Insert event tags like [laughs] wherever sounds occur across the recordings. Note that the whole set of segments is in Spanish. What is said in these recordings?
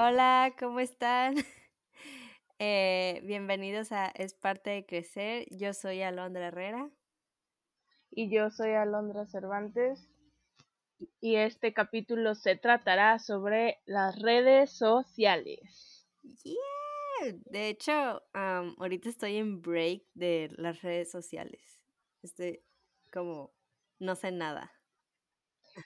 Hola, ¿cómo están? [laughs] Eh, bienvenidos a Es parte de crecer. Yo soy Alondra Herrera. Y yo soy Alondra Cervantes. Y este capítulo se tratará sobre las redes sociales. Yeah. De hecho, ahorita estoy en break de las redes sociales. Estoy como, no sé nada.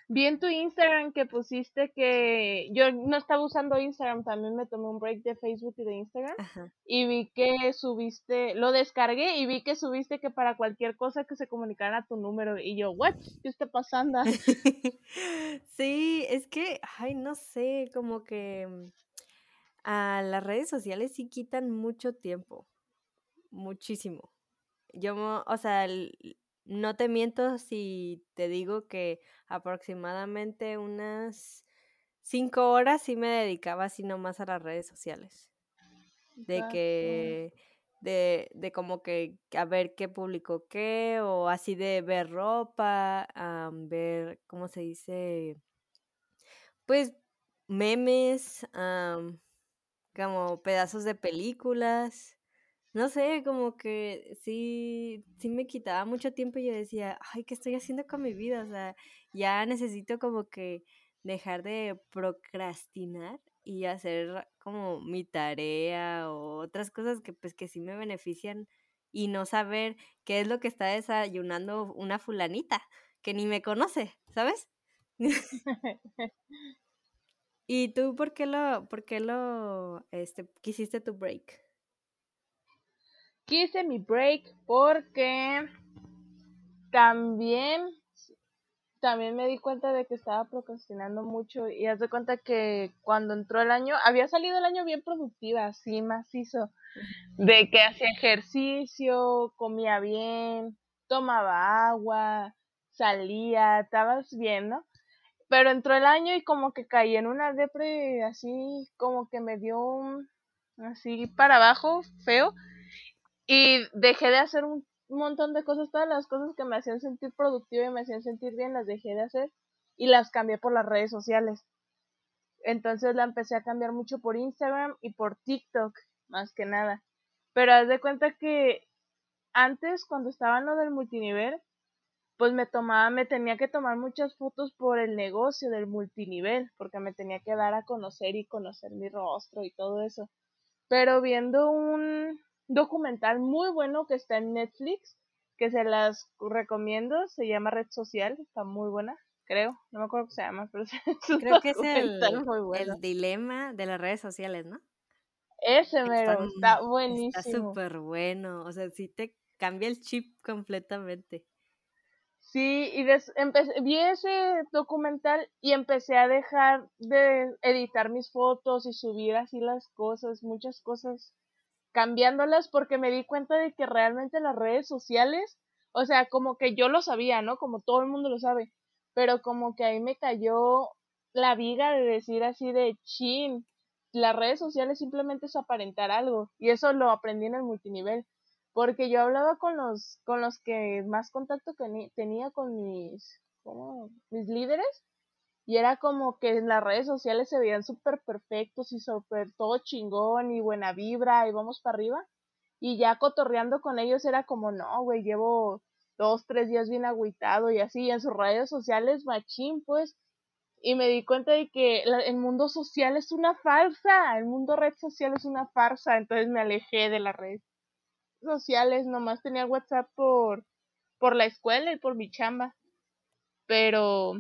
Vi en tu Instagram que pusiste que yo no estaba usando Instagram, también me tomé un break de Facebook y de Instagram y vi que subiste, lo descargué y vi que subiste que para cualquier cosa que se comunicara a tu número y yo, what, ¿qué está pasando? [laughs] sí, es que, ay, no sé, como que a ah, las redes sociales sí quitan mucho tiempo, muchísimo. Yo, o sea, no te miento si te digo que aproximadamente unas cinco horas sí me dedicaba así nomás a las redes sociales. De que, de, de como que a ver qué publicó qué, o así de ver ropa, ver, ¿cómo se dice? Pues memes, como pedazos de películas. No sé, como que sí, sí me quitaba mucho tiempo y yo decía, ay, ¿qué estoy haciendo con mi vida? O sea, ya necesito como que dejar de procrastinar y hacer como mi tarea o otras cosas que pues que sí me benefician y no saber qué es lo que está desayunando una fulanita que ni me conoce, ¿sabes? [laughs] ¿Y tú por qué lo, por qué lo, este, quisiste tu break? Quise mi break porque también también me di cuenta de que estaba procrastinando mucho y haz de cuenta que cuando entró el año, había salido el año bien productiva, así macizo, de que hacía ejercicio, comía bien, tomaba agua, salía, estabas bien, ¿no? Pero entró el año y como que caí en una depre así, como que me dio un, así para abajo, feo, y dejé de hacer un montón de cosas, todas las cosas que me hacían sentir productiva y me hacían sentir bien, las dejé de hacer y las cambié por las redes sociales. Entonces la empecé a cambiar mucho por Instagram y por TikTok, más que nada. Pero haz de cuenta que antes, cuando estaba en lo del multinivel, pues me tomaba, me tenía que tomar muchas fotos por el negocio del multinivel, porque me tenía que dar a conocer y conocer mi rostro y todo eso. Pero viendo un, documental muy bueno que está en Netflix, que se las recomiendo, se llama Red Social, está muy buena, creo, no me acuerdo cómo se llama, pero [laughs] es creo que es el, el dilema de las redes sociales, ¿no? Ese mero, está, buenísimo. Está súper bueno, o sea, sí te cambia el chip completamente. Sí, y vi ese documental y empecé a dejar de editar mis fotos y subir así las cosas, muchas cosas cambiándolas porque me di cuenta de que realmente las redes sociales, o sea, como que yo lo sabía, ¿no? Como todo el mundo lo sabe, pero como que ahí me cayó la viga de decir así de chin, las redes sociales simplemente es aparentar algo y eso lo aprendí en el multinivel porque yo hablaba con los con los que más contacto tenía con mis ¿cómo? mis líderes y era como que en las redes sociales se veían súper perfectos y súper todo chingón y buena vibra y vamos para arriba. Y ya cotorreando con ellos era como, no, güey, llevo dos, tres días bien agüitado y así, en sus redes sociales, machín, pues. Y me di cuenta de que el mundo social es una farsa, el mundo red social es una farsa, entonces me alejé de las redes sociales, nomás tenía WhatsApp por, por la escuela y por mi chamba. Pero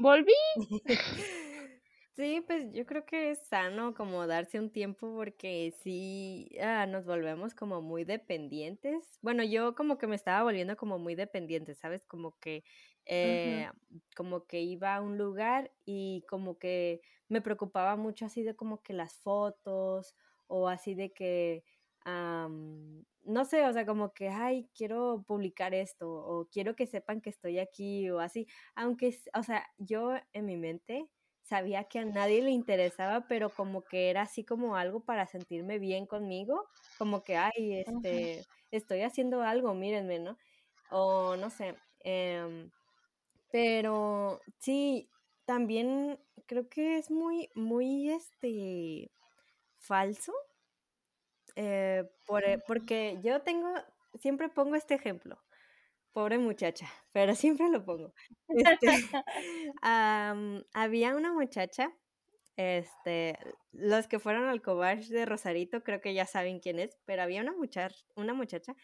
volví. [laughs] Sí, pues yo creo que es sano como darse un tiempo porque sí ah, nos volvemos como muy dependientes. Bueno, yo como que me estaba volviendo como muy dependiente, ¿sabes? Como que eh, como que iba a un lugar y como que me preocupaba mucho así de como que las fotos o así de que no sé, o sea, como que, ay, quiero publicar esto o quiero que sepan que estoy aquí o así, aunque, o sea, yo en mi mente sabía que a nadie le interesaba, pero como que era así como algo para sentirme bien conmigo, como que, ay, este, estoy haciendo algo, mírenme, ¿no? O no sé, em, pero sí, también creo que es muy, muy, este, falso. Eh, por, eh, porque yo tengo, siempre pongo este ejemplo. Pobre muchacha, pero siempre lo pongo. Este, [laughs] había una muchacha, este, los que fueron al cobach de Rosarito creo que ya saben quién es, pero había una muchacha, una muchacha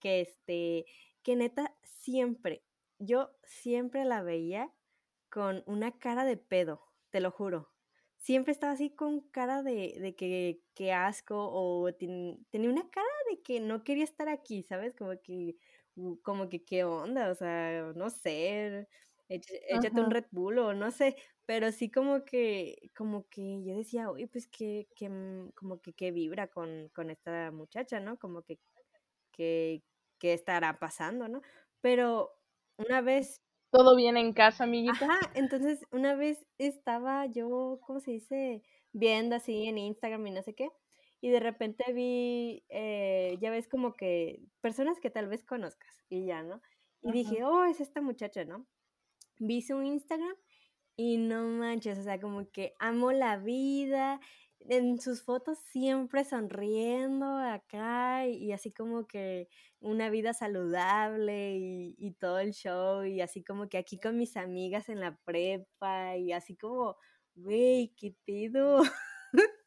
que, este, que neta siempre, yo siempre la veía con una cara de pedo, te lo juro. Siempre estaba así con cara de, de que, que asco o tenía una cara de que no quería estar aquí, ¿sabes? Como que como que qué onda, o sea, no sé, échate un Red Bull o no sé, pero sí como que, como que yo decía, oye, pues que, que mm, como que qué vibra con, con esta muchacha, ¿no? Como que, que, que estará pasando, ¿no? Pero una vez... ¿Todo bien en casa, amiguita? Ajá, entonces una vez estaba yo, ¿cómo se dice? Viendo así en Instagram y no sé qué, y de repente vi, eh, ya ves como que personas que tal vez conozcas y ya, ¿no? Y dije, oh, es esta muchacha, ¿no? Vi su Instagram y no manches, o sea, como que amo la vida. En sus fotos siempre sonriendo acá y, así como que una vida saludable y, y, todo el show y así como que aquí con mis amigas en la prepa y así como, güey, ¿qué pedo? [laughs]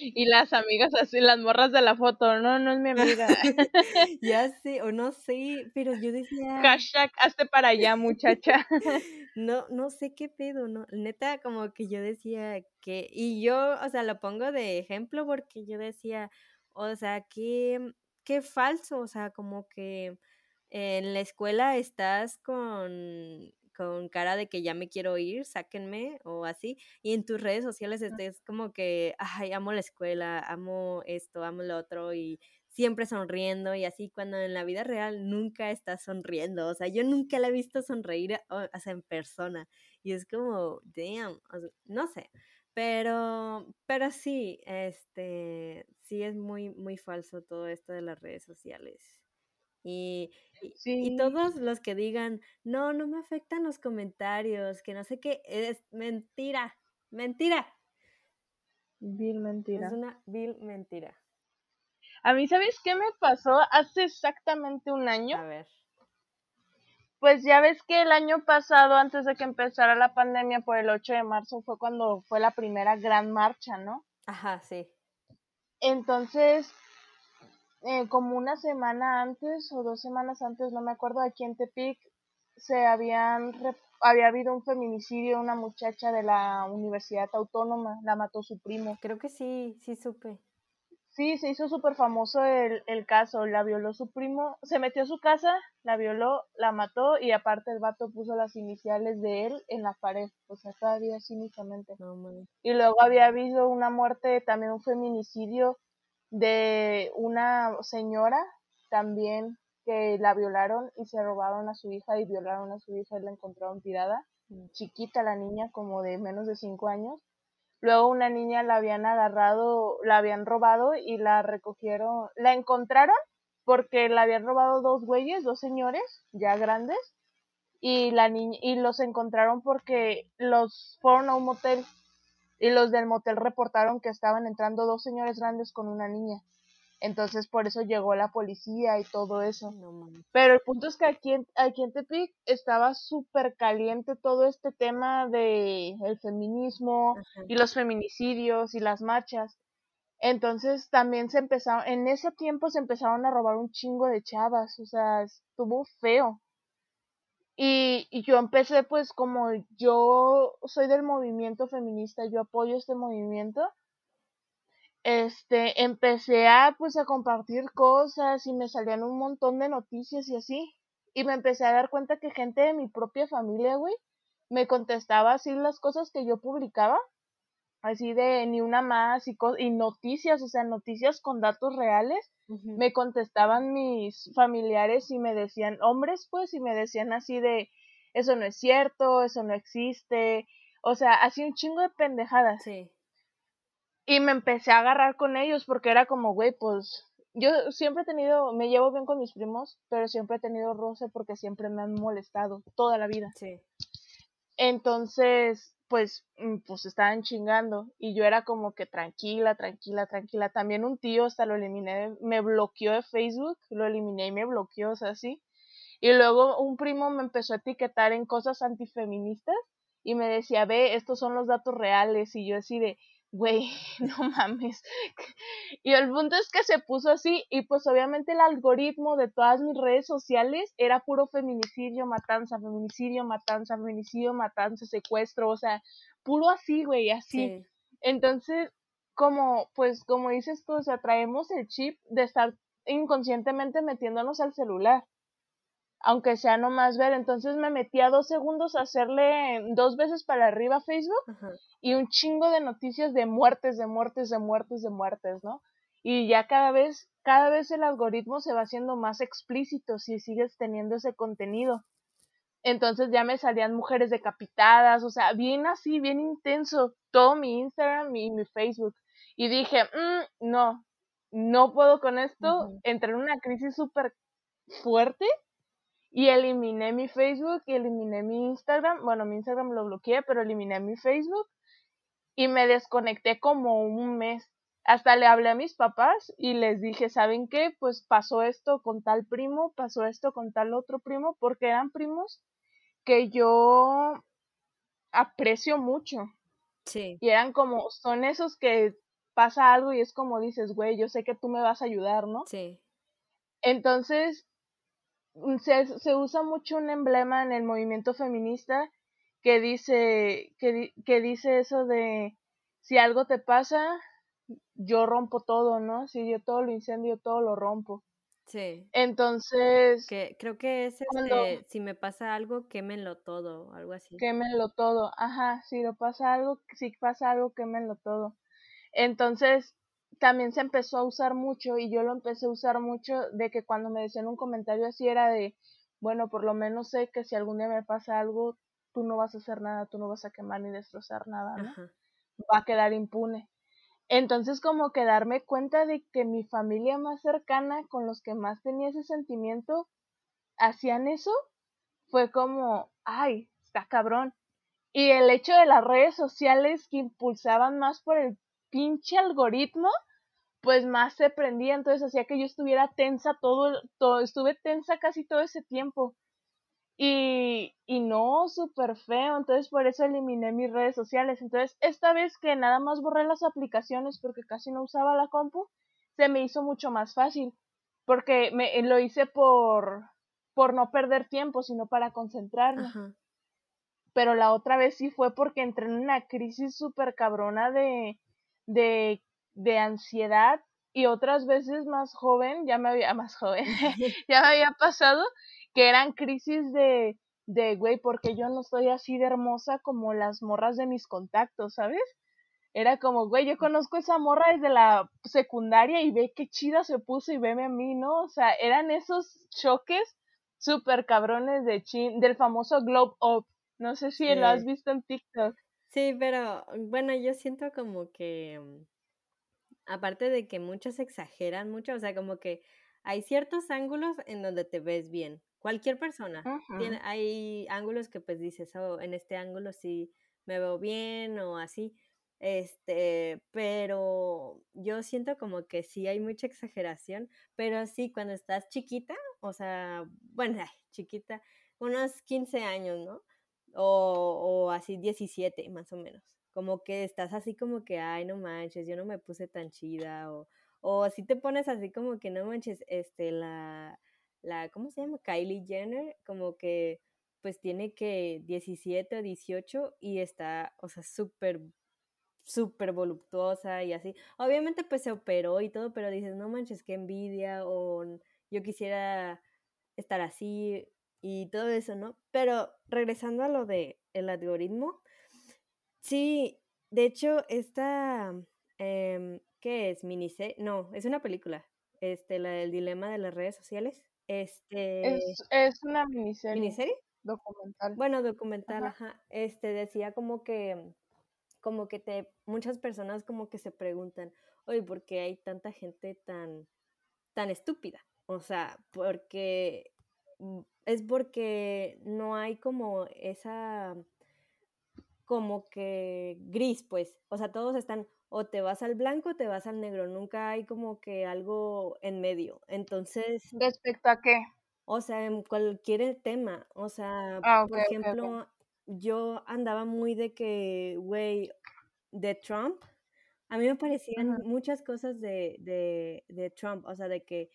Y las amigas así, las morras de la foto, no, no es mi amiga. [laughs] [laughs] ya sé, o no sé, pero yo decía. Hashtag, hazte para allá, muchacha. [laughs] no, no sé qué pedo, ¿no? Neta, como que yo decía que. Y yo, o sea, lo pongo de ejemplo porque yo decía, o sea, qué, qué falso, o sea, como que en la escuela estás con con cara de que ya me quiero ir, sáquenme o así. Y en tus redes sociales estés como que, ay, amo la escuela, amo esto, amo lo otro y siempre sonriendo y así cuando en la vida real nunca estás sonriendo. O sea, yo nunca la he visto sonreír o, sea, en persona. Y es como, damn, no sé. Pero, pero sí, este, sí es muy, muy falso todo esto de las redes sociales. Y, y, todos los que digan, no, no me afectan los comentarios, que no sé qué, es mentira, mentira. Vil mentira. Es una vil mentira. A mí, ¿sabes qué me pasó hace exactamente un año? A ver. Pues ya ves que el año pasado, antes de que empezara la pandemia, por el 8 de marzo, fue cuando fue la primera gran marcha, ¿no? Ajá, sí. Entonces, eh, como una semana antes o dos semanas antes, no me acuerdo, aquí en Tepic se habían había habido un feminicidio, una muchacha de la Universidad Autónoma, la mató su primo. Creo que sí, sí supe. Sí, se hizo súper famoso el, el caso, la violó su primo, se metió a su casa, la violó, la mató y aparte el vato puso las iniciales de él en la pared, o sea, todavía cínicamente. No, y luego había habido una muerte, también un feminicidio de una señora también que la violaron y se robaron a su hija y violaron a su hija y la encontraron tirada, mm. chiquita la niña, como de menos de cinco años. Luego una niña la habían agarrado, la habían robado y la recogieron, la encontraron porque la habían robado dos güeyes, dos señores ya grandes y la niña y los encontraron porque los fueron a un motel y los del motel reportaron que estaban entrando dos señores grandes con una niña. Entonces por eso llegó la policía y todo eso. Pero el punto es que aquí en, aquí en Tepic estaba súper caliente todo este tema de el feminismo y los feminicidios y las marchas. Entonces también se empezaron, en ese tiempo se empezaron a robar un chingo de chavas, o sea, estuvo feo. Y, y, yo empecé pues como yo soy del movimiento feminista, yo apoyo este movimiento, este, empecé a pues a compartir cosas y me salían un montón de noticias y así. Y me empecé a dar cuenta que gente de mi propia familia, güey, me contestaba así las cosas que yo publicaba, así de ni una más y, y noticias, o sea, noticias con datos reales me contestaban mis familiares y me decían, hombres pues, y me decían así de, eso no es cierto, eso no existe, o sea, así un chingo de pendejadas. Sí. Y me empecé a agarrar con ellos porque era como, güey, pues yo siempre he tenido, me llevo bien con mis primos, pero siempre he tenido roce porque siempre me han molestado toda la vida. Sí. Entonces, pues, mm, pues estaban chingando y yo era como que tranquila, tranquila, tranquila. También un tío hasta lo eliminé, me bloqueó de Facebook, lo eliminé y me bloqueó, o sea, sí. Y luego un primo me empezó a etiquetar en cosas antifeministas y me decía, ve, estos son los datos reales y yo así de, güey, [laughs] no mames. Y el punto es que se puso así y pues obviamente el algoritmo de todas mis redes sociales era puro feminicidio, matanza, feminicidio, matanza, feminicidio, matanza, secuestro, o sea, puro así, güey, así. Entonces, como, pues como dices tú, o sea, traemos el chip de estar inconscientemente metiéndonos al celular aunque sea nomás ver. Entonces me metí a dos segundos a hacerle dos veces para arriba a Facebook y un chingo de noticias de muertes, de muertes, de muertes, de muertes, ¿no? Y ya cada vez, cada vez el algoritmo se va haciendo más explícito si sigues teniendo ese contenido. Entonces ya me salían mujeres decapitadas, o sea, bien así, bien intenso, todo mi Instagram y mi Facebook. Y dije, mm, no, no puedo con esto, entré en una crisis súper fuerte y eliminé mi Facebook y eliminé mi Instagram. Bueno, mi Instagram lo bloqueé, pero eliminé mi Facebook y me desconecté como un mes. Hasta le hablé a mis papás y les dije, ¿saben qué? Pues pasó esto con tal primo, pasó esto con tal otro primo, porque eran primos que yo aprecio mucho. Sí. Y eran como, son esos que pasa algo y es como dices, güey, yo sé que tú me vas a ayudar, ¿no? Sí. Entonces, se, se usa mucho un emblema en el movimiento feminista que dice, que, que dice eso de si algo te pasa, yo rompo todo, ¿no? Si yo todo lo incendio, todo lo rompo. Sí. Entonces. Que, creo que es este, si me pasa algo, quémenlo todo, algo así. Quémenlo todo, ajá, si lo pasa algo, si pasa algo, quémenlo todo. Entonces, también se empezó a usar mucho y yo lo empecé a usar mucho de que cuando me decían un comentario así era de, bueno, por lo menos sé que si algún día me pasa algo, tú no vas a hacer nada, tú no vas a quemar ni destrozar nada, ¿no? Va a quedar impune. Entonces como que darme cuenta de que mi familia más cercana, con los que más tenía ese sentimiento, hacían eso, fue como, ay, está cabrón. Y el hecho de las redes sociales que impulsaban más por el pinche algoritmo, pues más se prendía, entonces hacía que yo estuviera tensa todo, todo estuve tensa casi todo ese tiempo. Y, y no, súper feo, entonces por eso eliminé mis redes sociales. Entonces, esta vez que nada más borré las aplicaciones porque casi no usaba la compu, se me hizo mucho más fácil, porque me, lo hice por, por no perder tiempo, sino para concentrarme. Pero la otra vez sí fue porque entré en una crisis súper cabrona de, de, de ansiedad y otras veces más joven, ya me había, más joven, [laughs] [laughs] ya me había pasado que eran crisis de, de, güey, porque yo no soy así de hermosa como las morras de mis contactos, ¿sabes? Era como, güey, yo conozco esa morra desde la secundaria y ve qué chida se puso y veme a mí, ¿no? O sea, eran esos choques súper cabrones de chin, del famoso Globe Up. No sé si lo has visto en TikTok. Sí, pero bueno, yo siento como que, mm, aparte de que muchos exageran mucho, o sea, como que hay ciertos ángulos en donde te ves bien. Cualquier persona. Tiene, hay ángulos que pues dices, oh, en este ángulo sí me veo bien o así. Este, pero yo siento como que sí hay mucha exageración, pero sí, cuando estás chiquita, o sea, bueno, chiquita, unos 15 años, ¿no? o, o así 17 más o menos. Como que estás así como que, ay, no manches, yo no me puse tan chida, o, o si te pones así como que, no manches, este, la, la, ¿cómo se llama? Kylie Jenner, como que, pues tiene que 17 o 18 y está, o sea, súper, súper voluptuosa y así. Obviamente, pues se operó y todo, pero dices, no manches, qué envidia, o yo quisiera estar así, y todo eso, ¿no? Pero regresando a lo de el algoritmo, sí, de hecho, esta, eh, ¿qué es? Miniserie, no, es una película, este, la del dilema de las redes sociales, este... Es, es una miniserie. ¿Miniserie? Documental. Bueno, documental, ajá. Este, decía como que, como que te, muchas personas como que se preguntan, oye, ¿por qué hay tanta gente tan, tan estúpida? O sea, porque mm, es porque no hay como esa como que gris, pues. O sea, todos están o te vas al blanco o te vas al negro. Nunca hay como que algo en medio. Entonces. ¿Respecto a qué? O sea, en cualquier tema. O sea, Ah, por ejemplo, yo andaba muy de que, güey, de Trump. A mí me parecían muchas cosas de de de Trump, o sea, de que,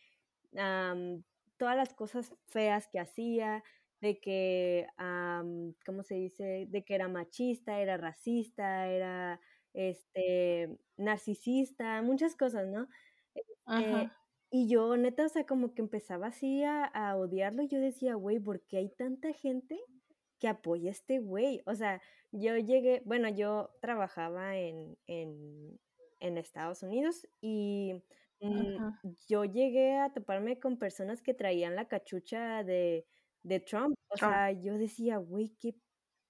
todas las cosas feas que hacía, de que, ¿cómo se dice? De que era machista, era racista, era, este, narcisista, muchas cosas, ¿no? Este, y yo, neta, o sea, como que empezaba así a a odiarlo, y yo decía: "Güey, ¿por qué hay tanta gente que apoya a este güey?". O sea, yo llegué bueno, yo trabajaba en en en Estados Unidos y, mm, yo llegué a toparme con personas que traían la cachucha de de Trump. O Trump. sea, yo decía: "Güey, ¿qué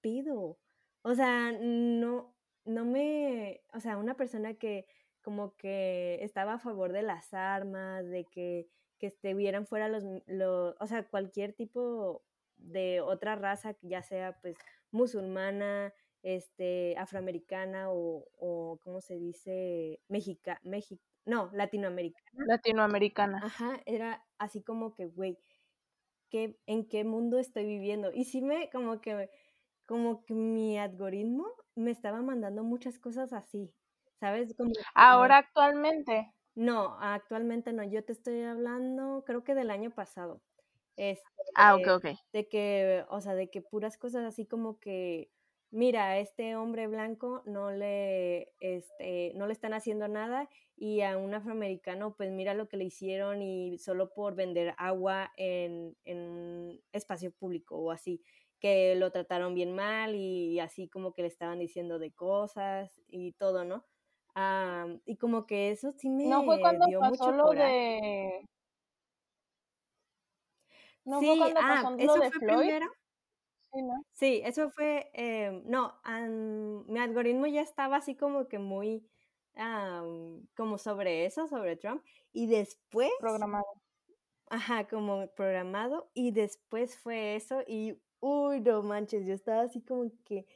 pedo?". O sea, no no me o sea, una persona que como que estaba a favor de las armas, de que que estuvieran fuera los lo o sea, cualquier tipo de otra raza, ya sea, pues, musulmana, este, afroamericana o o, ¿cómo se dice? Mexica mexi no, latinoamericana. Latinoamericana. Ajá, era así como que, güey, ¿qué en qué mundo estoy viviendo? Y sí me como que como que mi algoritmo me estaba mandando muchas cosas así, ¿sabes? Como ¿Ahora actualmente? No, actualmente no. Yo te estoy hablando, creo que del año pasado. Ah, okey, Este, okey. de que, o sea, de que puras cosas así como que, mira, a este hombre blanco no le, este, no le están haciendo nada, y a un afroamericano, pues, mira lo que le hicieron, y solo por vender agua en en espacio público o así, que lo trataron bien mal, y así como que le estaban diciendo de cosas y todo, ¿no? Am, y como que eso sí ¿No fue me cuando dio pasó mucho lo coraje. de no fue cuando ah, pasó lo ¿eso de fue Floyd? primero? Sí, ¿no? Sí, eso fue, em, no, am, mi algoritmo ya estaba así como que muy, am, como sobre eso, sobre Trump, y después Programado. ajá, como programado, y después fue eso, y, uy, no manches, yo estaba así como que,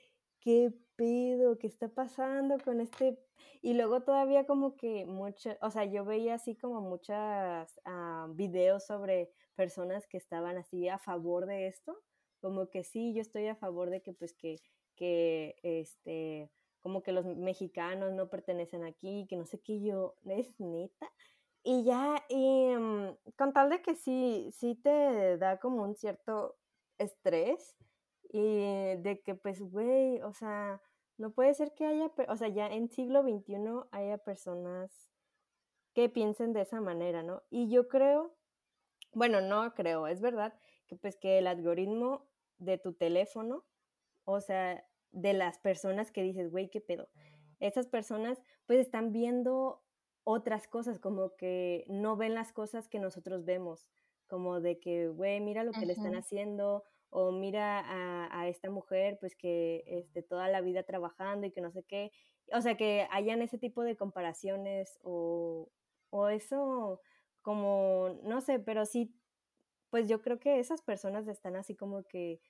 ¿qué pedo? ¿Qué está pasando con este? Y luego todavía como que mucha o sea, yo veía así como muchas, ah, videos sobre personas que estaban así a favor de esto, como que sí, yo estoy a favor de que, pues, que que, este, como que los mexicanos no pertenecen aquí, que no sé qué, yo, [laughs] ¿es neta? Y ya, y, mm, con tal de que sí sí te da como un cierto estrés, y de que, pues, güey, o sea, no puede ser que haya o sea, ya en siglo XXI haya personas que piensen de esa manera, ¿no? Y yo creo, bueno, no creo, es verdad que, pues, que el algoritmo de tu teléfono, o sea, de las personas que dices: "Güey, ¿qué pedo?". Esas personas, pues, están viendo otras cosas, como que no ven las cosas que nosotros vemos, como de que: "Güey, mira lo que le están haciendo", o "Mira a a esta mujer, pues, que, este, toda la vida trabajando y que no sé qué". O sea, que hayan ese tipo de comparaciones, o o eso como, no sé, pero sí, pues, yo creo que esas personas están así como que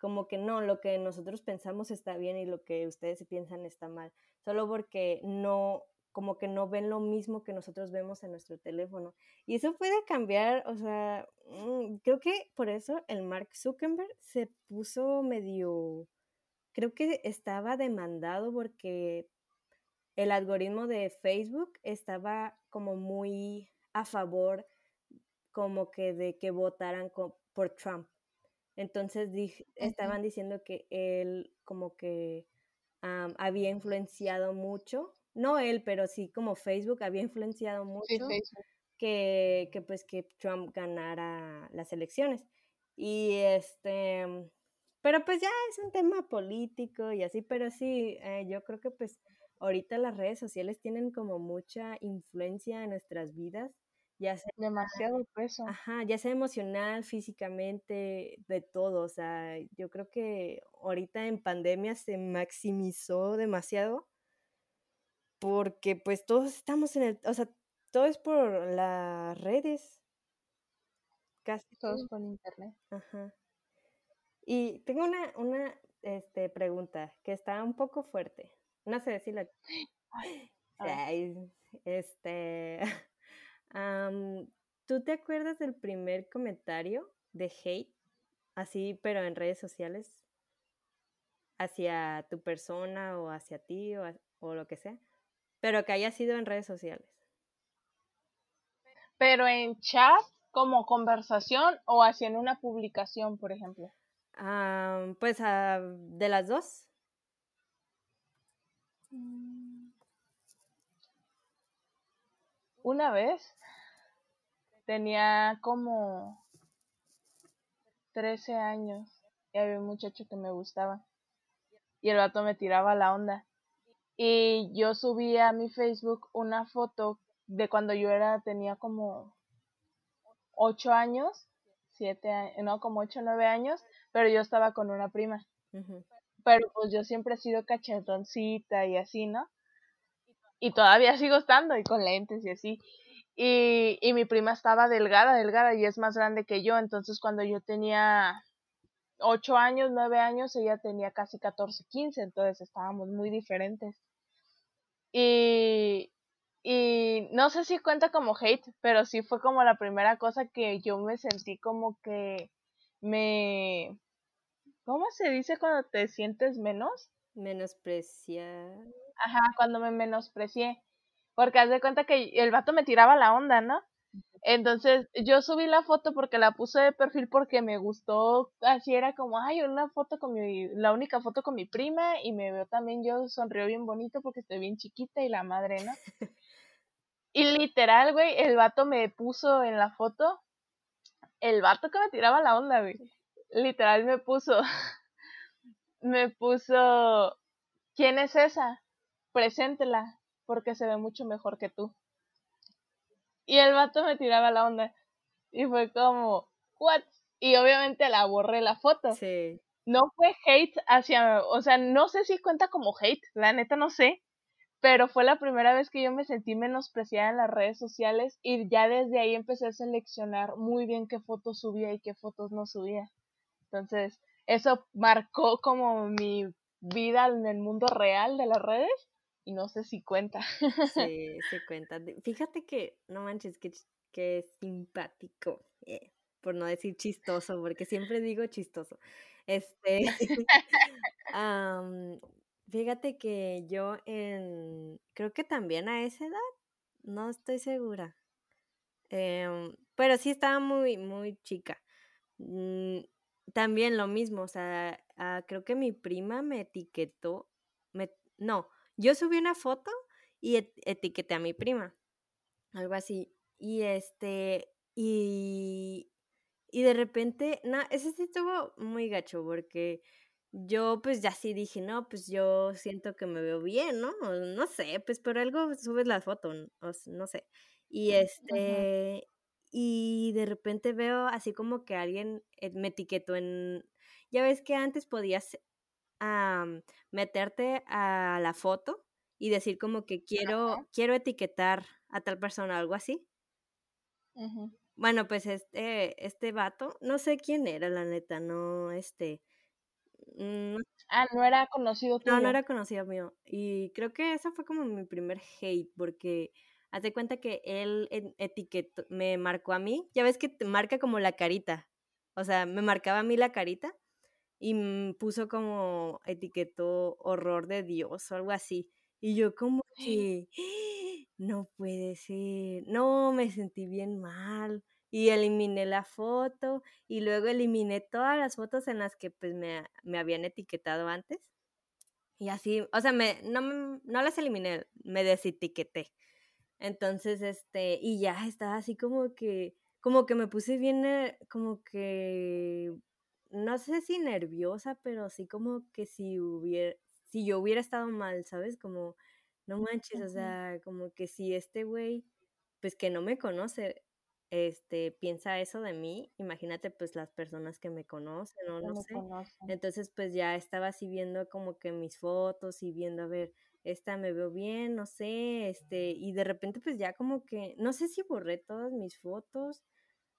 como que no, lo que nosotros pensamos está bien y lo que ustedes piensan está mal, solo porque no como que no ven lo mismo que nosotros vemos en nuestro teléfono. Y eso puede cambiar, o sea, mm, creo que por eso el Mark Zuckerberg se puso medio creo que estaba demandado porque el algoritmo de Facebook estaba como muy a favor, como que de que votaran por Trump. Entonces, estaban diciendo que él como que, am, había influenciado mucho, no él, pero sí como Facebook había influenciado mucho que que, pues, que Trump ganara las elecciones. Y, este, pero, pues, ya es un tema político y así, pero sí, eh, yo creo que, pues, ahorita las redes sociales tienen como mucha influencia en nuestras vidas, ya sea Demasiado peso. ajá, ya sea emocional, físicamente, de todo, o sea, yo creo que ahorita en pandemia se maximizó demasiado porque, pues, todos estamos en el o sea, todo es por las redes. Casi Todo es todo. por internet. Ajá. Y tengo una, una este, pregunta que está un poco fuerte. No sé si la... [gasps] este... [laughs] ¿Tú te acuerdas del primer comentario de hate? Así, pero en redes sociales. Hacia tu persona o hacia ti o, o lo que sea. Pero que haya sido en redes sociales. Pero en chat, como conversación o hacia en una publicación, por ejemplo. pues ah, de las dos. Mm. Una vez tenía como 13 años y había un muchacho que me gustaba y el vato me tiraba la onda y yo subí a mi Facebook una foto de cuando yo era, tenía como 8 años, 7 no, como 8 o 9 años, pero yo estaba con una prima. Pero pues yo siempre he sido cachetoncita y así, ¿no? Y todavía sigo estando y con lentes y así. Y, y mi prima estaba delgada, delgada y es más grande que yo. Entonces cuando yo tenía 8 años, 9 años, ella tenía casi 14, 15. Entonces estábamos muy diferentes. Y, y no sé si cuenta como hate, pero sí fue como la primera cosa que yo me sentí como que me... ¿Cómo se dice cuando te sientes menos? Menospreciar. Ajá, cuando me menosprecié. Porque haz de cuenta que el vato me tiraba la onda, ¿no? Entonces yo subí la foto porque la puse de perfil porque me gustó, así era como, ay, una foto con mi, la única foto con mi prima y me veo también yo sonrió bien bonito porque estoy bien chiquita y la madre, ¿no? [laughs] y literal, güey, el vato me puso en la foto, el vato que me tiraba la onda, güey, literal me puso, [laughs] me puso, ¿quién es esa? Preséntela, porque se ve mucho mejor que tú. Y el vato me tiraba la onda. Y fue como, ¿what? Y obviamente la borré la foto. Sí. No fue hate hacia, o sea, no sé si cuenta como hate, la neta no sé, pero fue la primera vez que yo me sentí menospreciada en las redes sociales y ya desde ahí empecé a seleccionar muy bien qué fotos subía y qué fotos no subía. Entonces, eso marcó como mi vida en el mundo real de las redes y no sé si cuenta. [laughs] Sí, sí cuenta. Fíjate que, no manches, que, que simpático, eh, por no decir chistoso, porque siempre digo chistoso. Este, [laughs] [laughs] fíjate que yo en, creo que también a esa edad, no estoy segura, em, pero sí estaba muy, muy chica. También lo mismo, o sea, ah, creo que mi prima me etiquetó, me, no, yo subí una foto y etiqueté a mi prima, algo así. Y este, y, y de repente, no, ese sí estuvo muy gacho porque yo pues ya sí dije, no, pues yo siento que me veo bien, ¿no? No sé, pues por algo subes la foto, no, sé. Y este, y de repente veo así como que alguien eh, me etiquetó en, ya ves que antes podías meterte a la foto y decir como que quiero, quiero etiquetar a tal persona, algo así. Bueno, pues este, este vato, no sé quién era, la neta, no, este. Mm, ah, no era conocido tuyo. No, no era conocido mío. Y creo que esa fue como mi primer hate, porque haz de cuenta que él etiquetó, me marcó a mí. Ya ves que te marca como la carita. O sea, me marcaba a mí la carita y puso como etiquetó horror de Dios o algo así. Y yo como que, no puede ser, no, me sentí bien mal. Y eliminé la foto y luego eliminé todas las fotos en las que pues me, me habían etiquetado antes. Y así, o sea, me, no, no las eliminé, me desetiqueté. Entonces, este, y ya estaba así como que, como que me puse bien, eh, como que no sé si nerviosa, pero sí como que si hubiera, si yo hubiera estado mal, ¿sabes? Como, no manches, o sea, como que si este güey, pues que no me conoce, este, piensa eso de mí, imagínate pues las personas que me conocen o no, sé. Entonces pues ya estaba así viendo como que mis fotos y viendo a ver, esta me veo bien, no sé, este, y de repente pues ya como que, no sé si borré todas mis fotos,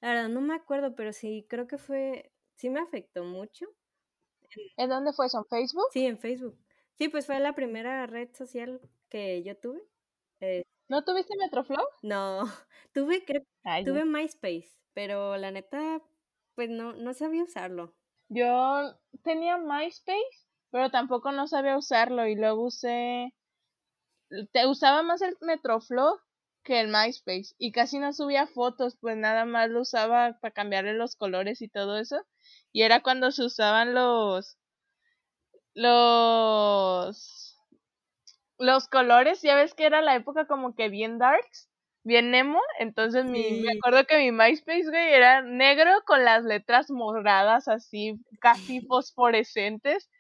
la verdad no me acuerdo, pero sí, creo que fue, sí me afectó mucho ¿En dónde fue eso? ¿En Facebook? Sí, en Facebook. Sí, pues fue la primera red social que yo tuve. Eh, ¿No tuviste Metroflow? no, [laughs] tuve, creo, tuve MySpace, pero la neta, pues no, no sabía usarlo. Yo tenía MySpace, pero tampoco no sabía usarlo y luego usé, te usaba más el Metroflow que el MySpace y casi no subía fotos, pues nada más lo usaba para cambiarle los colores y todo eso. Y era cuando se usaban los los los colores, ya ves que era la época como que bien darks, bien emo, entonces mi, me acuerdo que mi MySpace, güey, era negro con las letras moradas así, casi fosforescentes,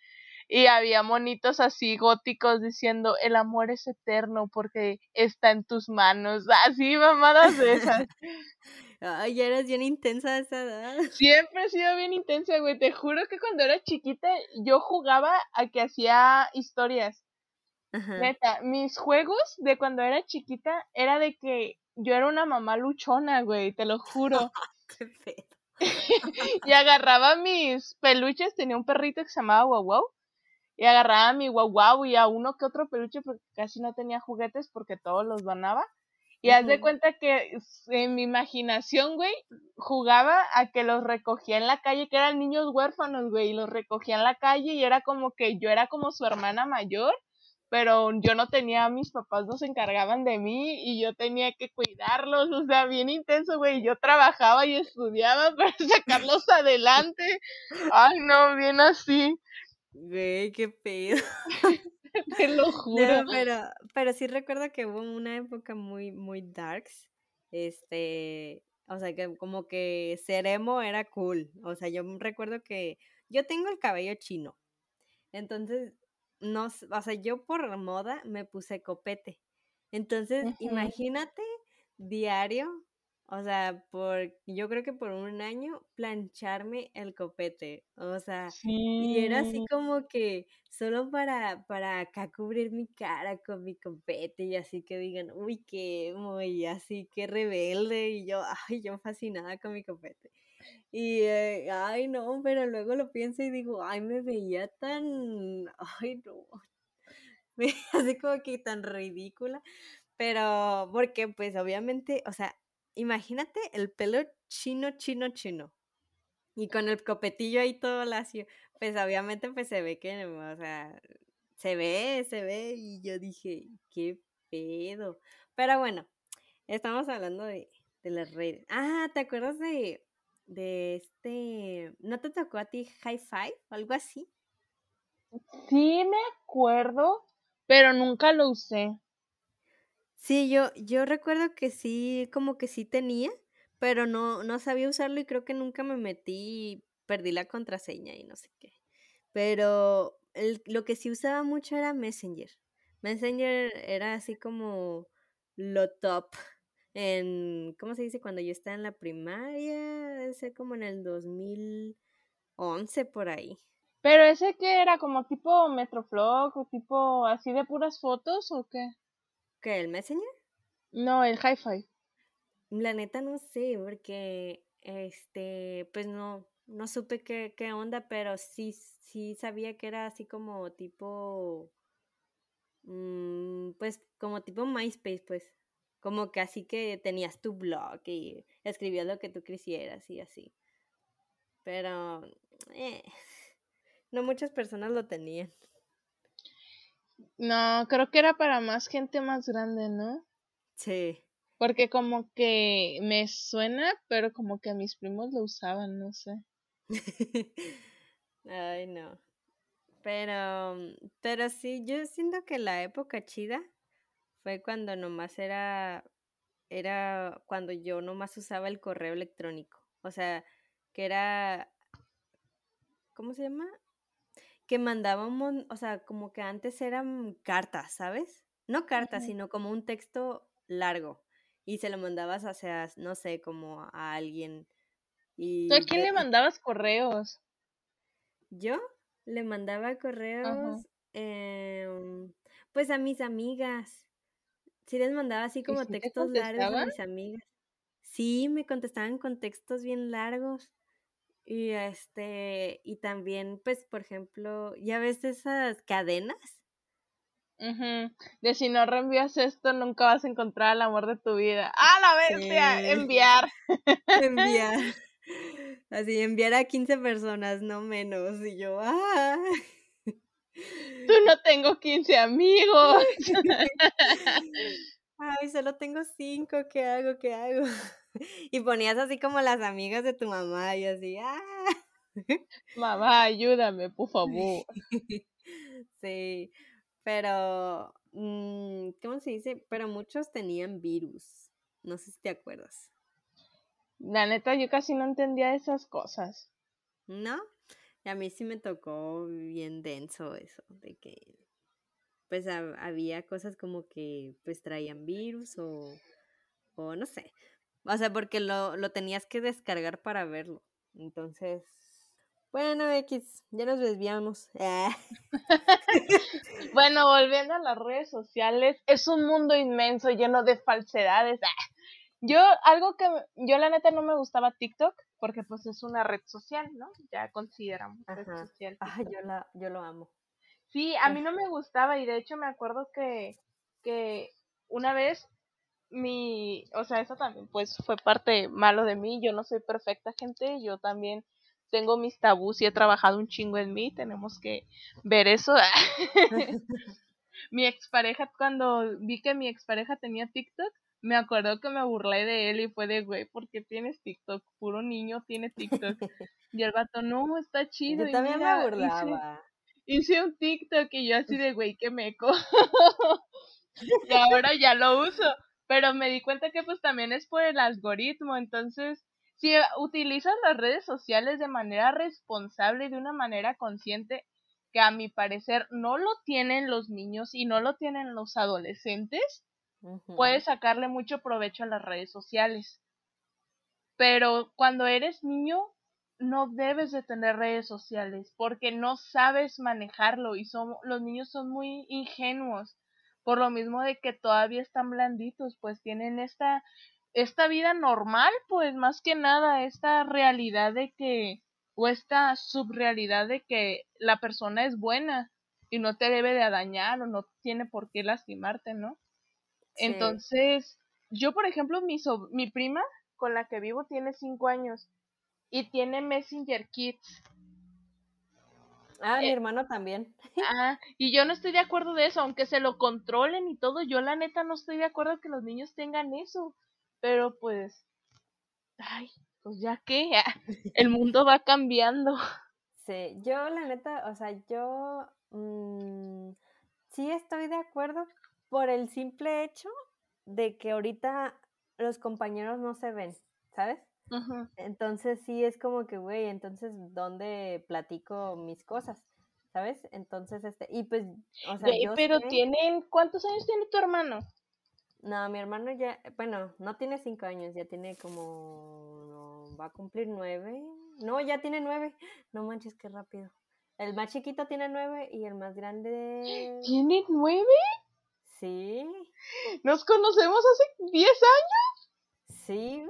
y había monitos así góticos diciendo, el amor es eterno porque está en tus manos, [laughs] así mamadas de esas. [laughs] Ay, ya eras bien intensa a esa edad. Siempre he sido bien intensa, güey. Te juro que cuando era chiquita yo jugaba a que hacía historias. Neta, mis juegos de cuando era chiquita era de que yo era una mamá luchona, güey, te lo juro. [laughs] Y agarraba mis peluches, tenía un perrito que se llamaba Wow, y agarraba a mi Wow Wow y a uno que otro peluche porque casi no tenía juguetes porque todos los donaba. Y haz de cuenta que en mi imaginación, güey, jugaba a que los recogía en la calle, que eran niños huérfanos, güey, y los recogía en la calle y era como que yo era como su hermana mayor pero yo no tenía, mis papás no se encargaban de mí y yo tenía que cuidarlos, o sea, bien intenso, güey, yo trabajaba y estudiaba [laughs] para sacarlos adelante. Ay, no, bien así. Güey, qué pedo. [laughs] Te lo [laughs] juro. pero, pero sí recuerdo que hubo una época muy, muy darks, este, o sea, que como que ser emo era cool, o sea, yo recuerdo que yo tengo el cabello chino, entonces no, o sea, yo por moda me puse copete. Entonces, imagínate diario, o sea, por, yo creo que por un año plancharme el copete, o sea, y era así como que solo para, para acá cubrir mi cara con mi copete y así que digan, uy, qué muy así, qué rebelde, y yo, ay, yo fascinada con mi copete. Y, eh, ay, no, pero luego lo pienso y digo, ay, me veía tan, ay, no, [laughs] así como que tan ridícula, pero porque pues obviamente, o sea, imagínate el pelo chino, chino, chino. Y con el copetillo ahí todo lacio, pues obviamente pues se ve que, o sea, se ve, se ve, y yo dije, qué pedo. Pero bueno, estamos hablando de, de las redes. Ah, ¿te acuerdas de, de este, ¿no te tocó a ti High Five o algo así? Sí, me acuerdo, pero nunca lo usé. Sí, yo, yo recuerdo que sí, como que sí tenía, pero no, no sabía usarlo y creo que nunca me metí perdí la contraseña y no sé qué. Pero lo que sí usaba mucho era Messenger. Messenger era así como lo top en, ¿cómo se dice? Cuando yo estaba en la primaria, debe ser como en el 2011 por ahí. Pero ese que era como tipo Metroflog o tipo así de puras fotos o qué? ¿Qué? ¿El Messenger? No, el Hi-Fi. La neta no sé, porque este, pues no, no supe qué, qué onda, pero sí, sí sabía que era así como tipo, mm, pues como tipo MySpace, pues. Como que así que tenías tu blog y escribías lo que tú quisieras y así. Pero eh, no muchas personas lo tenían. No, creo que era para más gente más grande, ¿no? Sí. Porque como que me suena, pero como que mis primos lo usaban, no sé. [laughs] Ay, no. Pero, pero sí, yo siento que la época chida fue cuando nomás era, era cuando yo nomás usaba el correo electrónico. O sea, que era, ¿cómo se llama? Que mandábamos, o sea, como que antes eran cartas, ¿sabes? No cartas, sino como un texto largo. Y se lo mandabas hacia, no sé, como a alguien. Y ¿Tú a quién le mandabas correos? ¿Yo? Le mandaba correos, em, pues a mis amigas. Sí les mandaba así como textos largos a mis amigas. Sí, me contestaban con textos bien largos. Y este, y también, pues, por ejemplo, ¿ya ves esas cadenas? De si no reenvías esto, nunca vas a encontrar el amor de tu vida. ¡Ah, la bestia! Enviar. enviar. [laughs] [laughs] Así, enviar a 15 personas, no menos. Y yo, ¡ah! Tú no tengo 15 amigos. [laughs] Ay, solo tengo 5, ¿qué hago? ¿Qué hago? Y ponías así como las amigas de tu mamá y así, ¡ah! Mamá, ayúdame, por [laughs] favor. Sí, pero, mm, ¿cómo se dice? Pero muchos tenían virus. No sé si te acuerdas. La neta, yo casi no entendía esas cosas. ¿No? Y a mí sí me tocó bien denso eso, de que pues había cosas como que pues traían virus o, o no sé. O sea, porque lo, lo tenías que descargar para verlo. Entonces, bueno, X, ya nos desviamos. [laughs] bueno, volviendo a las redes sociales, es un mundo inmenso lleno de falsedades. [laughs] Yo, algo que yo la neta no me gustaba TikTok, porque pues es una red social, ¿no? Ya consideramos red social. Ah, yo, la, yo lo amo. Sí, a mí no me gustaba y de hecho me acuerdo que, que una vez mi, o sea, eso también pues fue parte malo de mí, yo no soy perfecta gente, yo también tengo mis tabús y he trabajado un chingo en mí, tenemos que ver eso. [laughs] mi expareja, cuando vi que mi expareja tenía TikTok, me acuerdo que me burlé de él y fue de, güey, ¿por qué tienes TikTok? Puro niño tiene TikTok. [laughs] y el vato, no, está chido. Yo también me burlaba. Hice, un TikTok y yo así de, güey, qué meco. [laughs] y ahora ya lo uso. Pero me di cuenta que pues también es por el algoritmo, entonces si utilizas las redes sociales de manera responsable y de una manera consciente, que a mi parecer no lo tienen los niños y no lo tienen los adolescentes, puedes sacarle mucho provecho a las redes sociales. Pero cuando eres niño, no debes de tener redes sociales porque no sabes manejarlo y son, los niños son muy ingenuos por lo mismo de que todavía están blanditos, pues tienen esta esta vida normal, pues más que nada esta realidad de que o esta subrealidad de que la persona es buena y no te debe de dañar o no tiene por qué lastimarte, ¿no? Entonces, yo por ejemplo, mi, mi prima con la que vivo tiene cinco años y tiene Messenger Kids. Ah, mi eh, hermano también. [laughs] Ah, y yo no estoy de acuerdo de eso, aunque se lo controlen y todo, yo la neta no estoy de acuerdo que los niños tengan eso. Pero pues, ay, pues ya que [laughs] el [laughs] mundo va cambiando. Sí, yo la neta, o sea, yo mmm, sí estoy de acuerdo por el simple hecho de que ahorita los compañeros no se ven, ¿sabes? Entonces sí es como que, güey, entonces, ¿dónde platico mis cosas? ¿Sabes? Entonces, este, y pues, o sea, yo pero tienen, ¿cuántos años tiene tu hermano? No, mi hermano ya, bueno, no tiene cinco años, ya tiene como, va a cumplir nueve. No, ya tiene nueve. No manches, qué rápido. El más chiquito tiene nueve y el más grande... ¿Tiene nueve? Sí. ¿Nos conocemos hace diez años? Sí,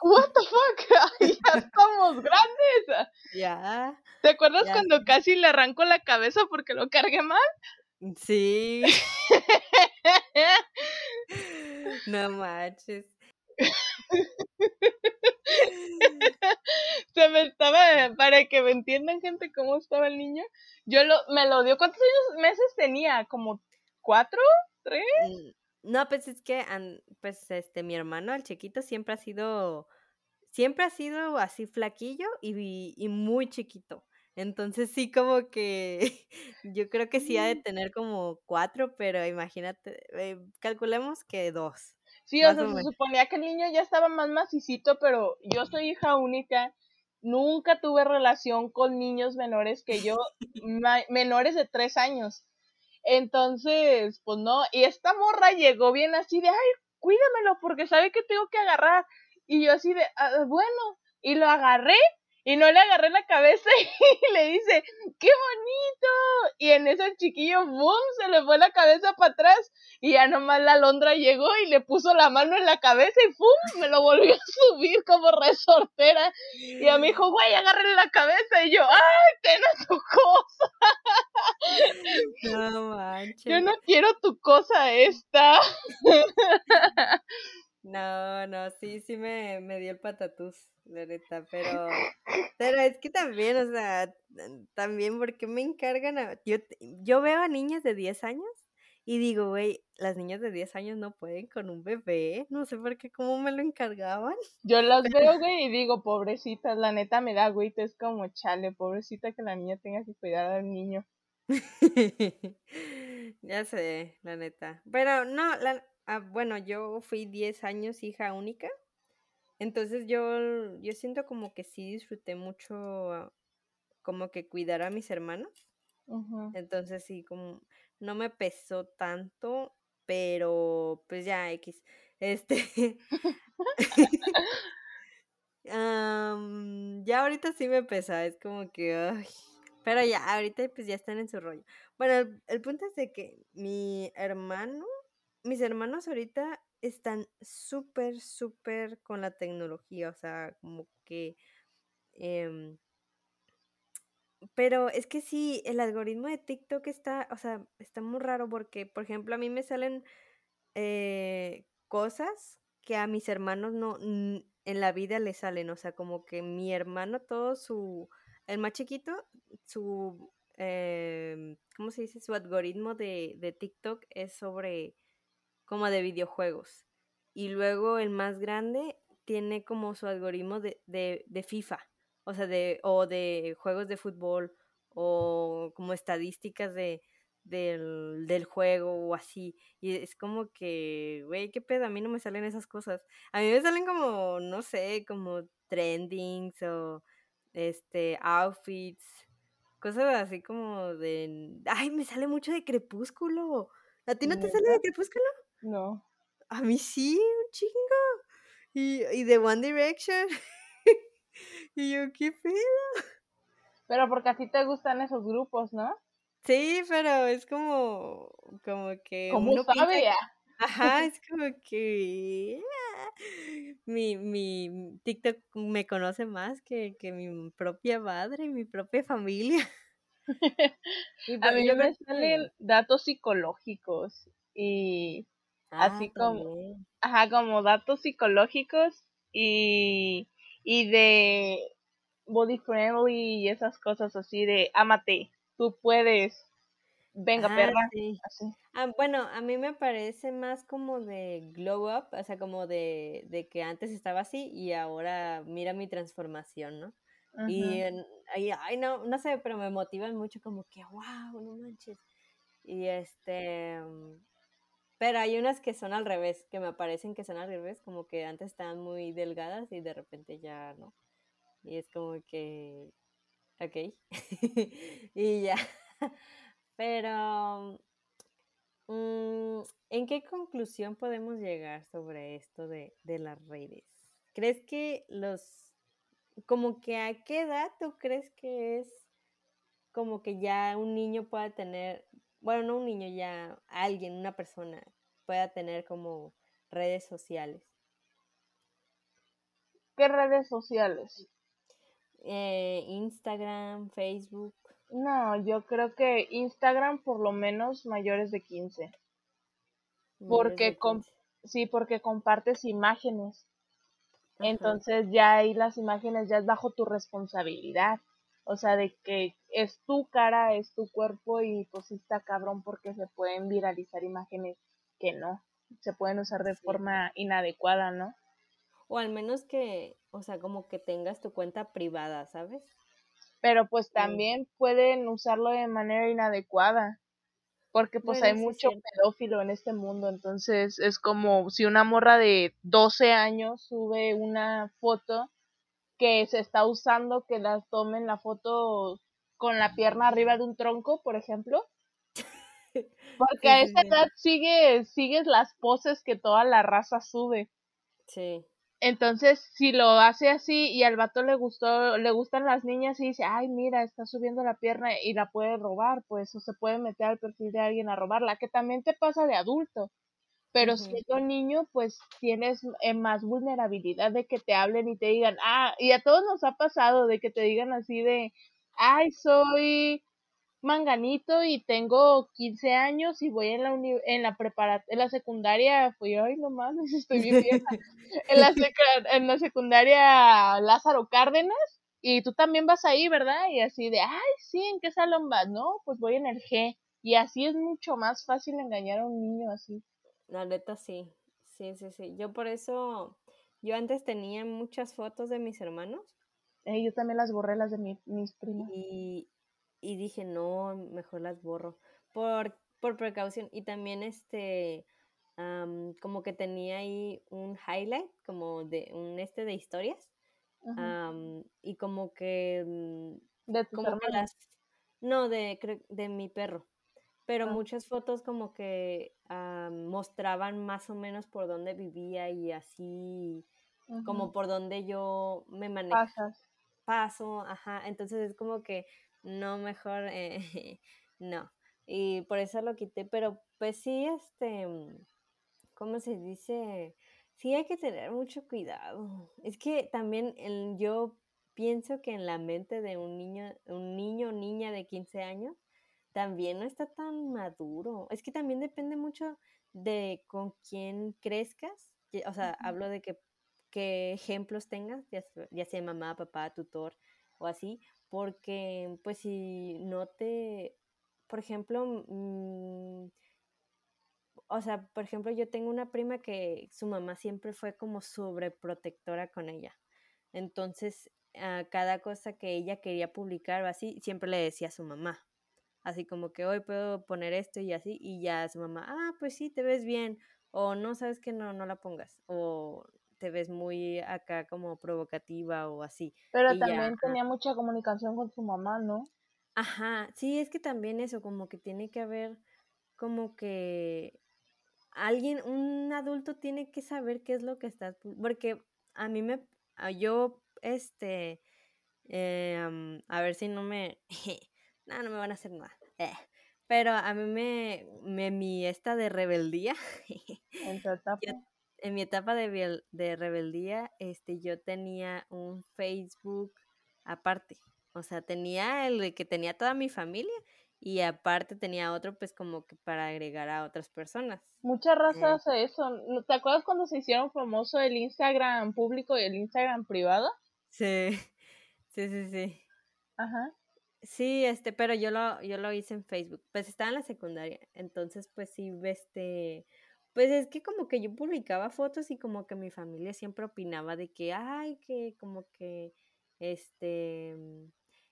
What the fuck? [laughs] ya estamos grandes. Ya. ¿Te acuerdas cuando casi le arranco la cabeza porque lo cargué mal? Sí. [laughs] No manches. Se me estaba, para que me entiendan gente cómo estaba el niño, yo lo, me lo dio, ¿cuántos años, meses tenía? ¿Como cuatro? ¿Tres? No, pues es que, pues este, mi hermano, el chiquito, siempre ha sido, siempre ha sido así flaquillo y, y muy chiquito. Entonces sí como que [laughs] yo creo que sí ha de mm. tener como cuatro, pero imagínate, eh, calculemos que dos. Sí, o sea, se suponía que el niño ya estaba más macicito, pero yo soy hija única, nunca tuve relación con niños menores que yo, menores de tres años. Entonces, pues no, y esta morra llegó bien así de, ay, cuídamelo porque sabe que tengo que agarrar. Y yo así de, ah, bueno, y lo agarré y no le agarré la cabeza [laughs] y le dice, ¡qué bonito! Y en ese chiquillo, ¡boom! Se le fue la cabeza para atrás y ya nomás la Londra llegó y le puso la mano en la cabeza y ¡pum! Me lo volvió [laughs] a subir como resortera. Y a mi hijo, güey, agárrele la cabeza. Y yo, ¡ay, ten a tu cosa! [laughs] No manches. Yo no quiero tu cosa esta. No, no, sí, sí me, me dio el patatús, la neta, pero, pero es que también, o sea, también porque me encargan a, yo, yo veo a niñas de 10 años y digo, güey, las niñas de 10 años no pueden con un bebé, no sé por qué, cómo me lo encargaban. Yo las [laughs] veo, güey, y digo, pobrecitas, la neta me da, güey, es como chale, pobrecita que la niña tenga que cuidar al niño. [laughs] ya sé, la neta. Pero no, la, Ah, bueno, yo fui 10 años hija única. Entonces yo, yo siento como que sí disfruté mucho como que cuidar a mis hermanos. Entonces sí, como no me pesó tanto, pero pues ya X. Este. [laughs] [laughs] ya ahorita sí me pesa, es como que. Ay, pero ya, ahorita pues ya están en su rollo. Bueno, el, el punto es de que mi hermano mis hermanos ahorita están súper, súper con la tecnología, o sea, como que... Em, pero es que sí, el algoritmo de TikTok está, o sea, está muy raro porque, por ejemplo, a mí me salen eh, cosas que a mis hermanos no, en la vida le salen, o sea, como que mi hermano, todo su, el más chiquito, su, em, ¿cómo se dice? Su algoritmo de, de TikTok es sobre como de videojuegos. Y luego el más grande tiene como su algoritmo de, de, FIFA, o sea, de, o de juegos de fútbol, o como estadísticas de, del, del juego o así. Y es como que, güey, qué pedo, a mí no me salen esas cosas. A mí me salen como, no sé, como trendings o este outfits, cosas así como de, ay, me sale mucho de Crepúsculo. ¿A ti no te sale de Crepúsculo? No. A mí sí, un chingo. Y, y de One Direction. [laughs] y yo, qué pedo. Pero porque a ti te gustan esos grupos, ¿no? Sí, pero es como, como que... ¿Cómo sabe? Ajá, [laughs] es como que mi, mi TikTok me conoce más que, que mi propia madre, mi propia familia. [laughs] a mí me salen datos psicológicos y así ah, como, ajá, como datos psicológicos y, y de body friendly y esas cosas así de amate, tú puedes, venga ah, perra. Ah, bueno, a mí me parece más como de glow up, o sea, como de, de que antes estaba así y ahora mira mi transformación, ¿no? Y, ay, no, no sé, pero me motivan mucho como que, wow, no manches. Y este, pero hay unas que son al revés, que me parecen que son al revés, como que antes estaban muy delgadas y de repente ya no. Y es como que, ok, [laughs] y ya. Pero, mm, ¿en qué conclusión podemos llegar sobre esto de, de las redes? ¿Crees que los, como que a qué edad tú crees que es como que ya un niño pueda tener bueno, no un niño, ya alguien, una persona pueda tener como redes sociales. ¿Qué redes sociales? Eh, Instagram, Facebook. No, yo creo que Instagram por lo menos mayores de 15. porque sí, porque compartes imágenes. Entonces ya ahí las imágenes ya es bajo tu responsabilidad. O sea, de que es tu cara, es tu cuerpo y pues está cabrón porque se pueden viralizar imágenes que no, se pueden usar de forma inadecuada, ¿no? O al menos que, o sea, como que tengas tu cuenta privada, ¿sabes? Pero pues también pueden usarlo de manera inadecuada, porque pues hay mucho pedófilo en este mundo, entonces es como si una morra de 12 años sube una foto que se está usando que la tomen la foto con la pierna arriba de un tronco, por ejemplo. [laughs] Porque a esa edad sigue, sigues las poses que toda la raza sube. Sí. Entonces, si lo hace así y al vato le gustó, le gustan las niñas y dice, ay, mira, está subiendo la pierna y la puede robar, pues, o se puede meter al perfil de alguien a robarla, que también te pasa de adulto. Pero siendo niño, pues tienes eh, más vulnerabilidad de que te hablen y te digan, ah, y a todos nos ha pasado de que te digan así de, ay, soy manganito y tengo 15 años y voy en la en la en la secundaria, fui, ay, no mames, [laughs] estoy bien vieja. en, la [laughs] en la secundaria Lázaro Cárdenas y tú también vas ahí, ¿verdad? Y así de, ay, sí, ¿en qué salón vas? No, pues voy en el G. Y así es mucho más fácil engañar a un niño así. La neta sí, sí, sí, sí. Yo por eso, yo antes tenía muchas fotos de mis hermanos. Eh, yo también las borré, las de mis primos. Y, y dije, no, mejor las borro. Por, por precaución. Y también este, como que tenía ahí un highlight, como de un este de historias. y como que... Mm, ¿De como las, No, de, de mi perro. Pero ah. muchas fotos como que mostraban más o menos por dónde vivía y así, como por dónde yo me manejo. Paso, ajá. Entonces es como que no, mejor, eh, [laughs] no. Y por eso lo quité, pero pues sí, este, ¿cómo se dice? Sí hay que tener mucho cuidado. Es que también el, yo pienso que en la mente de un niño, un niño o niña de 15 años, también no está tan maduro. Es que también depende mucho de con quién crezcas. O sea, hablo de que, qué ejemplos tengas, ya, sea mamá, papá, tutor o así, porque pues si no te, por ejemplo, mm, o sea, por ejemplo, yo tengo una prima que su mamá siempre fue como sobreprotectora con ella. Entonces, a cada cosa que ella quería publicar o así, siempre le decía a su mamá. Así como que hoy puedo poner esto y así, y ya su mamá, ah, pues sí, te ves bien. O no sabes que no, no la pongas. O te ves muy acá como provocativa o así. Pero también tenía mucha comunicación con su mamá, ¿no? Ajá, sí, es que también eso, como que tiene que haber como que alguien, un adulto tiene que saber qué es lo que está, porque a mí me, yo, este, eh, a ver si no me, [laughs] no, no me van a hacer nada, eh, pero a mí me, me, mi esta de rebeldía, [laughs] en en mi etapa de, de rebeldía, este, yo tenía un Facebook aparte. O sea, tenía el que tenía toda mi familia y aparte tenía otro pues como que para agregar a otras personas. Mucha raza eh. hace eso. ¿Te acuerdas cuando se hicieron famoso el Instagram público y el Instagram privado? Sí, [laughs] sí, sí, sí. Ajá. Sí, este, pero yo lo, yo lo hice en Facebook. Pues estaba en la secundaria. Entonces, pues sí, este, pues es que como que yo publicaba fotos y como que mi familia siempre opinaba de que, ay, que como que, este,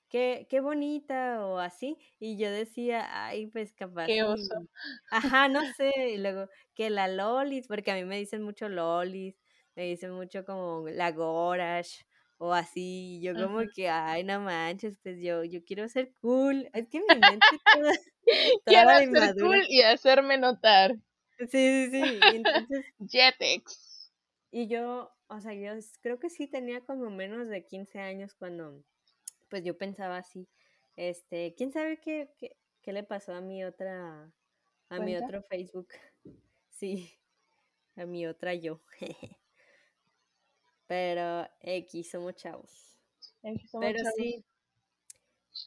qué, qué bonita o así. Y yo decía, ay, pues capaz. Qué oso. [laughs] Ajá, no sé. Y luego, que la lolis, porque a mí me dicen mucho lolis, me dicen mucho como la gorash o así. Y yo como que, ay, no manches, pues yo, yo quiero ser cool. Es que mi mente toda, [laughs] quiero ser cool y hacerme notar. Sí, sí, sí. Y entonces, [laughs] Jetex. Y yo, o sea, yo creo que sí tenía como menos de 15 años cuando, pues yo pensaba así, este, ¿quién sabe qué, qué, le pasó a mi otra, a mi otro Facebook? [laughs] Sí, a mi otra yo. [laughs] Pero X, somos chavos. X, somos Pero sí,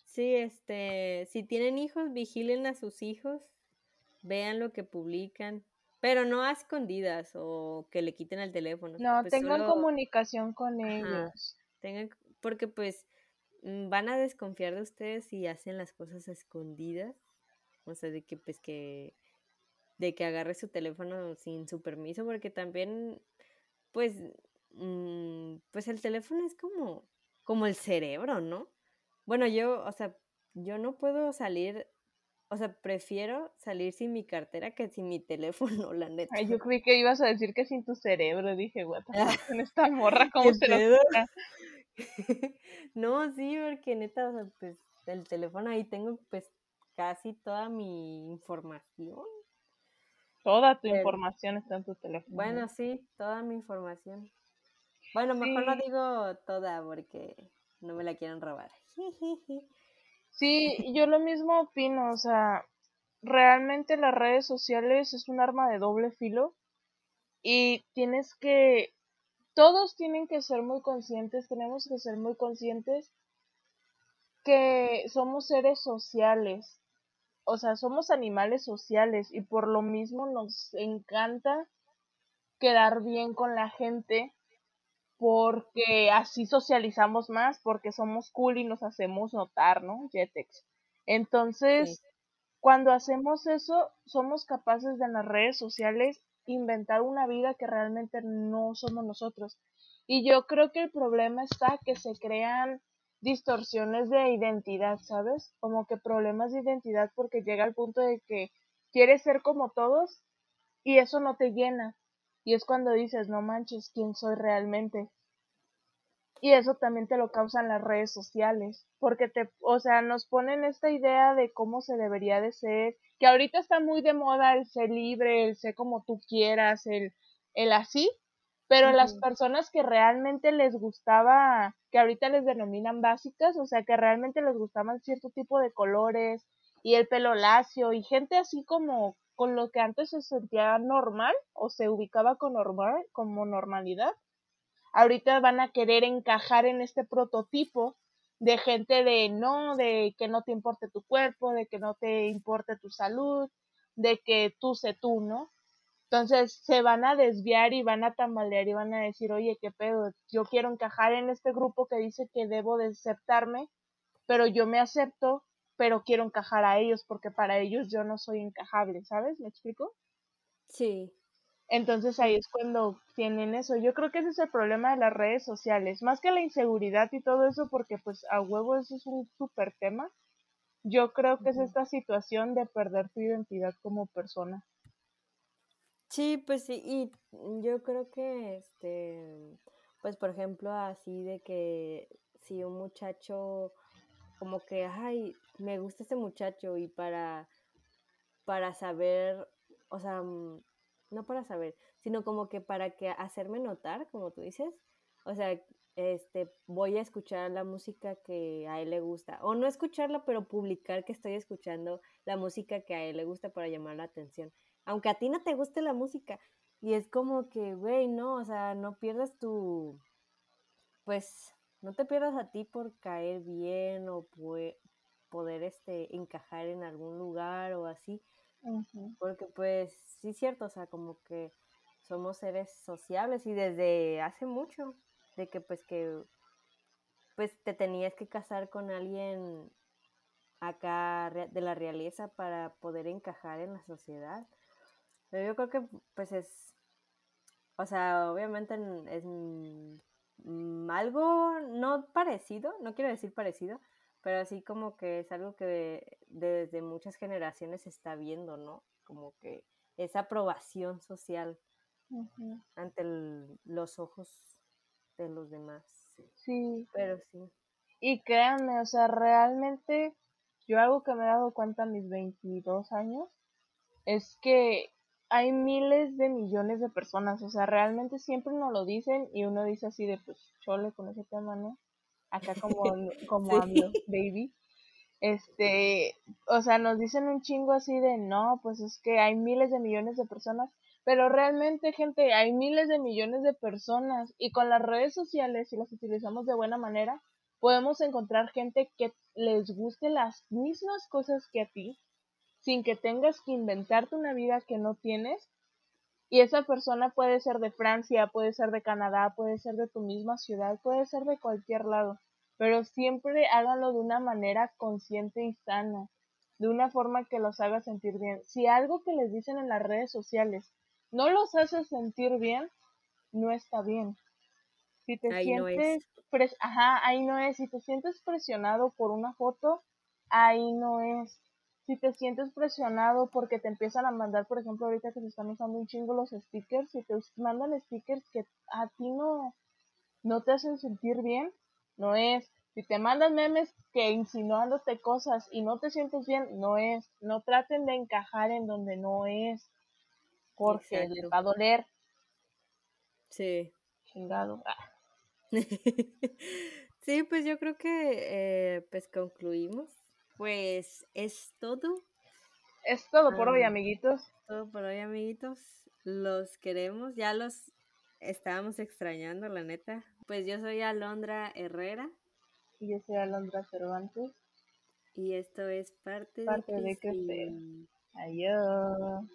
sí, este, si tienen hijos, vigilen a sus hijos vean lo que publican, pero no a escondidas o que le quiten el teléfono. No, pues tengan comunicación con ellos. Tengan, porque pues mm, van a desconfiar de ustedes si hacen las cosas escondidas. O sea, de que pues que de que agarre su teléfono sin su permiso, porque también pues mm, pues el teléfono es como como el cerebro, ¿no? Bueno, yo, o sea, yo no puedo salir o sea, prefiero salir sin mi cartera que sin mi teléfono, la neta. Ay, yo creí que ibas a decir que sin tu cerebro. Dije, what [laughs] con esta morra, ¿cómo se lo [laughs] No, sí, porque neta, o sea, pues el teléfono ahí tengo pues casi toda mi información. Toda tu información está en tu teléfono. Bueno, sí, toda mi información. Bueno, mejor no digo toda porque no me la quieren robar. [laughs] Sí, yo lo mismo opino, o sea, realmente las redes sociales es un arma de doble filo y tienes que, todos tienen que ser muy conscientes, tenemos que ser muy conscientes que somos seres sociales, o sea, somos animales sociales y por lo mismo nos encanta quedar bien con la gente porque así socializamos más, porque somos cool y nos hacemos notar, ¿no? Jetex. Entonces, cuando hacemos eso, somos capaces de en las redes sociales inventar una vida que realmente no somos nosotros. Y yo creo que el problema está que se crean distorsiones de identidad, ¿sabes? Como que problemas de identidad porque llega al punto de que quieres ser como todos y eso no te llena. Y es cuando dices, no manches, ¿quién soy realmente? Y eso también te lo causan las redes sociales, porque te, o sea, nos ponen esta idea de cómo se debería de ser, que ahorita está muy de moda el ser libre, el ser como tú quieras, el, el así, pero las personas que realmente les gustaba, que ahorita les denominan básicas, o sea, que realmente les gustaban cierto tipo de colores y el pelo lacio y gente así como con lo que antes se sentía normal o se ubicaba con normal, como normalidad, ahorita van a querer encajar en este prototipo de gente de no, de que no te importe tu cuerpo, de que no te importe tu salud, de que tú sé tú, ¿no? Entonces se van a desviar y van a tambalear y van a decir, oye, qué pedo, yo quiero encajar en este grupo que dice que debo de aceptarme, pero yo me acepto, pero quiero encajar a ellos porque para ellos yo no soy encajable, ¿sabes? ¿Me explico? Sí. Entonces ahí es cuando tienen eso. Yo creo que ese es el problema de las redes sociales, más que la inseguridad y todo eso, porque pues a huevo eso es un súper tema. Yo creo que es esta situación de perder tu identidad como persona. Sí, pues sí, y yo creo que, este, pues por ejemplo, así de que si un muchacho, como que, ay, me gusta este muchacho y para, para saber, o sea, mm, no para saber, sino como que para que hacerme notar, como tú dices, o sea, este, voy a escuchar la música que a él le gusta, o no escucharla, pero publicar que estoy escuchando la música que a él le gusta para llamar la atención, aunque a ti no te guste la música, y es como que, güey, no, o sea, no pierdas tu, pues, no te pierdas a ti por caer bien o poder, este, encajar en algún lugar o así, porque pues sí es cierto, o sea, como que somos seres sociables y desde hace mucho, de que pues que pues te tenías que casar con alguien acá de la realeza para poder encajar en la sociedad. Pero yo creo que pues es, o sea, obviamente es algo no parecido, no quiero decir parecido, pero así como que es algo que desde muchas generaciones se está viendo, ¿no? Como que esa aprobación social ante los ojos de los demás. Sí. Pero sí. Y créanme, o sea, realmente yo algo que me he dado cuenta a mis 22 años es que hay miles de millones de personas, o sea, realmente siempre nos lo dicen y uno dice así de pues chole con ese tema, ¿no? Acá como, [laughs] como baby este, o sea, nos dicen un chingo así de, no, pues es que hay miles de millones de personas, pero realmente, gente, hay miles de millones de personas y con las redes sociales, si las utilizamos de buena manera, podemos encontrar gente que les guste las mismas cosas que a ti, sin que tengas que inventarte una vida que no tienes. Y esa persona puede ser de Francia, puede ser de Canadá, puede ser de tu misma ciudad, puede ser de cualquier lado pero siempre háganlo de una manera consciente y sana, de una forma que los haga sentir bien. Si algo que les dicen en las redes sociales no los hace sentir bien, no está bien. Si te sientes, ajá, ahí no es. Si te sientes presionado por una foto, ahí no es. Si te sientes presionado porque te empiezan a mandar, por ejemplo, ahorita que se están usando un chingo los stickers, si te mandan stickers que a ti no, no te hacen sentir bien, no es. Si te mandan memes que insinuándote cosas y no te sientes bien, no es. No traten de encajar en donde no es. Porque les va a doler. Sí. Chingado. Ah. [laughs] sí, pues yo creo que eh, pues concluimos. Pues es todo. Es todo por hoy, amiguitos. Todo por hoy, amiguitos. Los queremos, ya los estábamos extrañando, la neta. Pues yo soy Alondra Herrera. Y yo soy Alondra Cervantes. Y esto es parte, parte de, crecer. Adiós.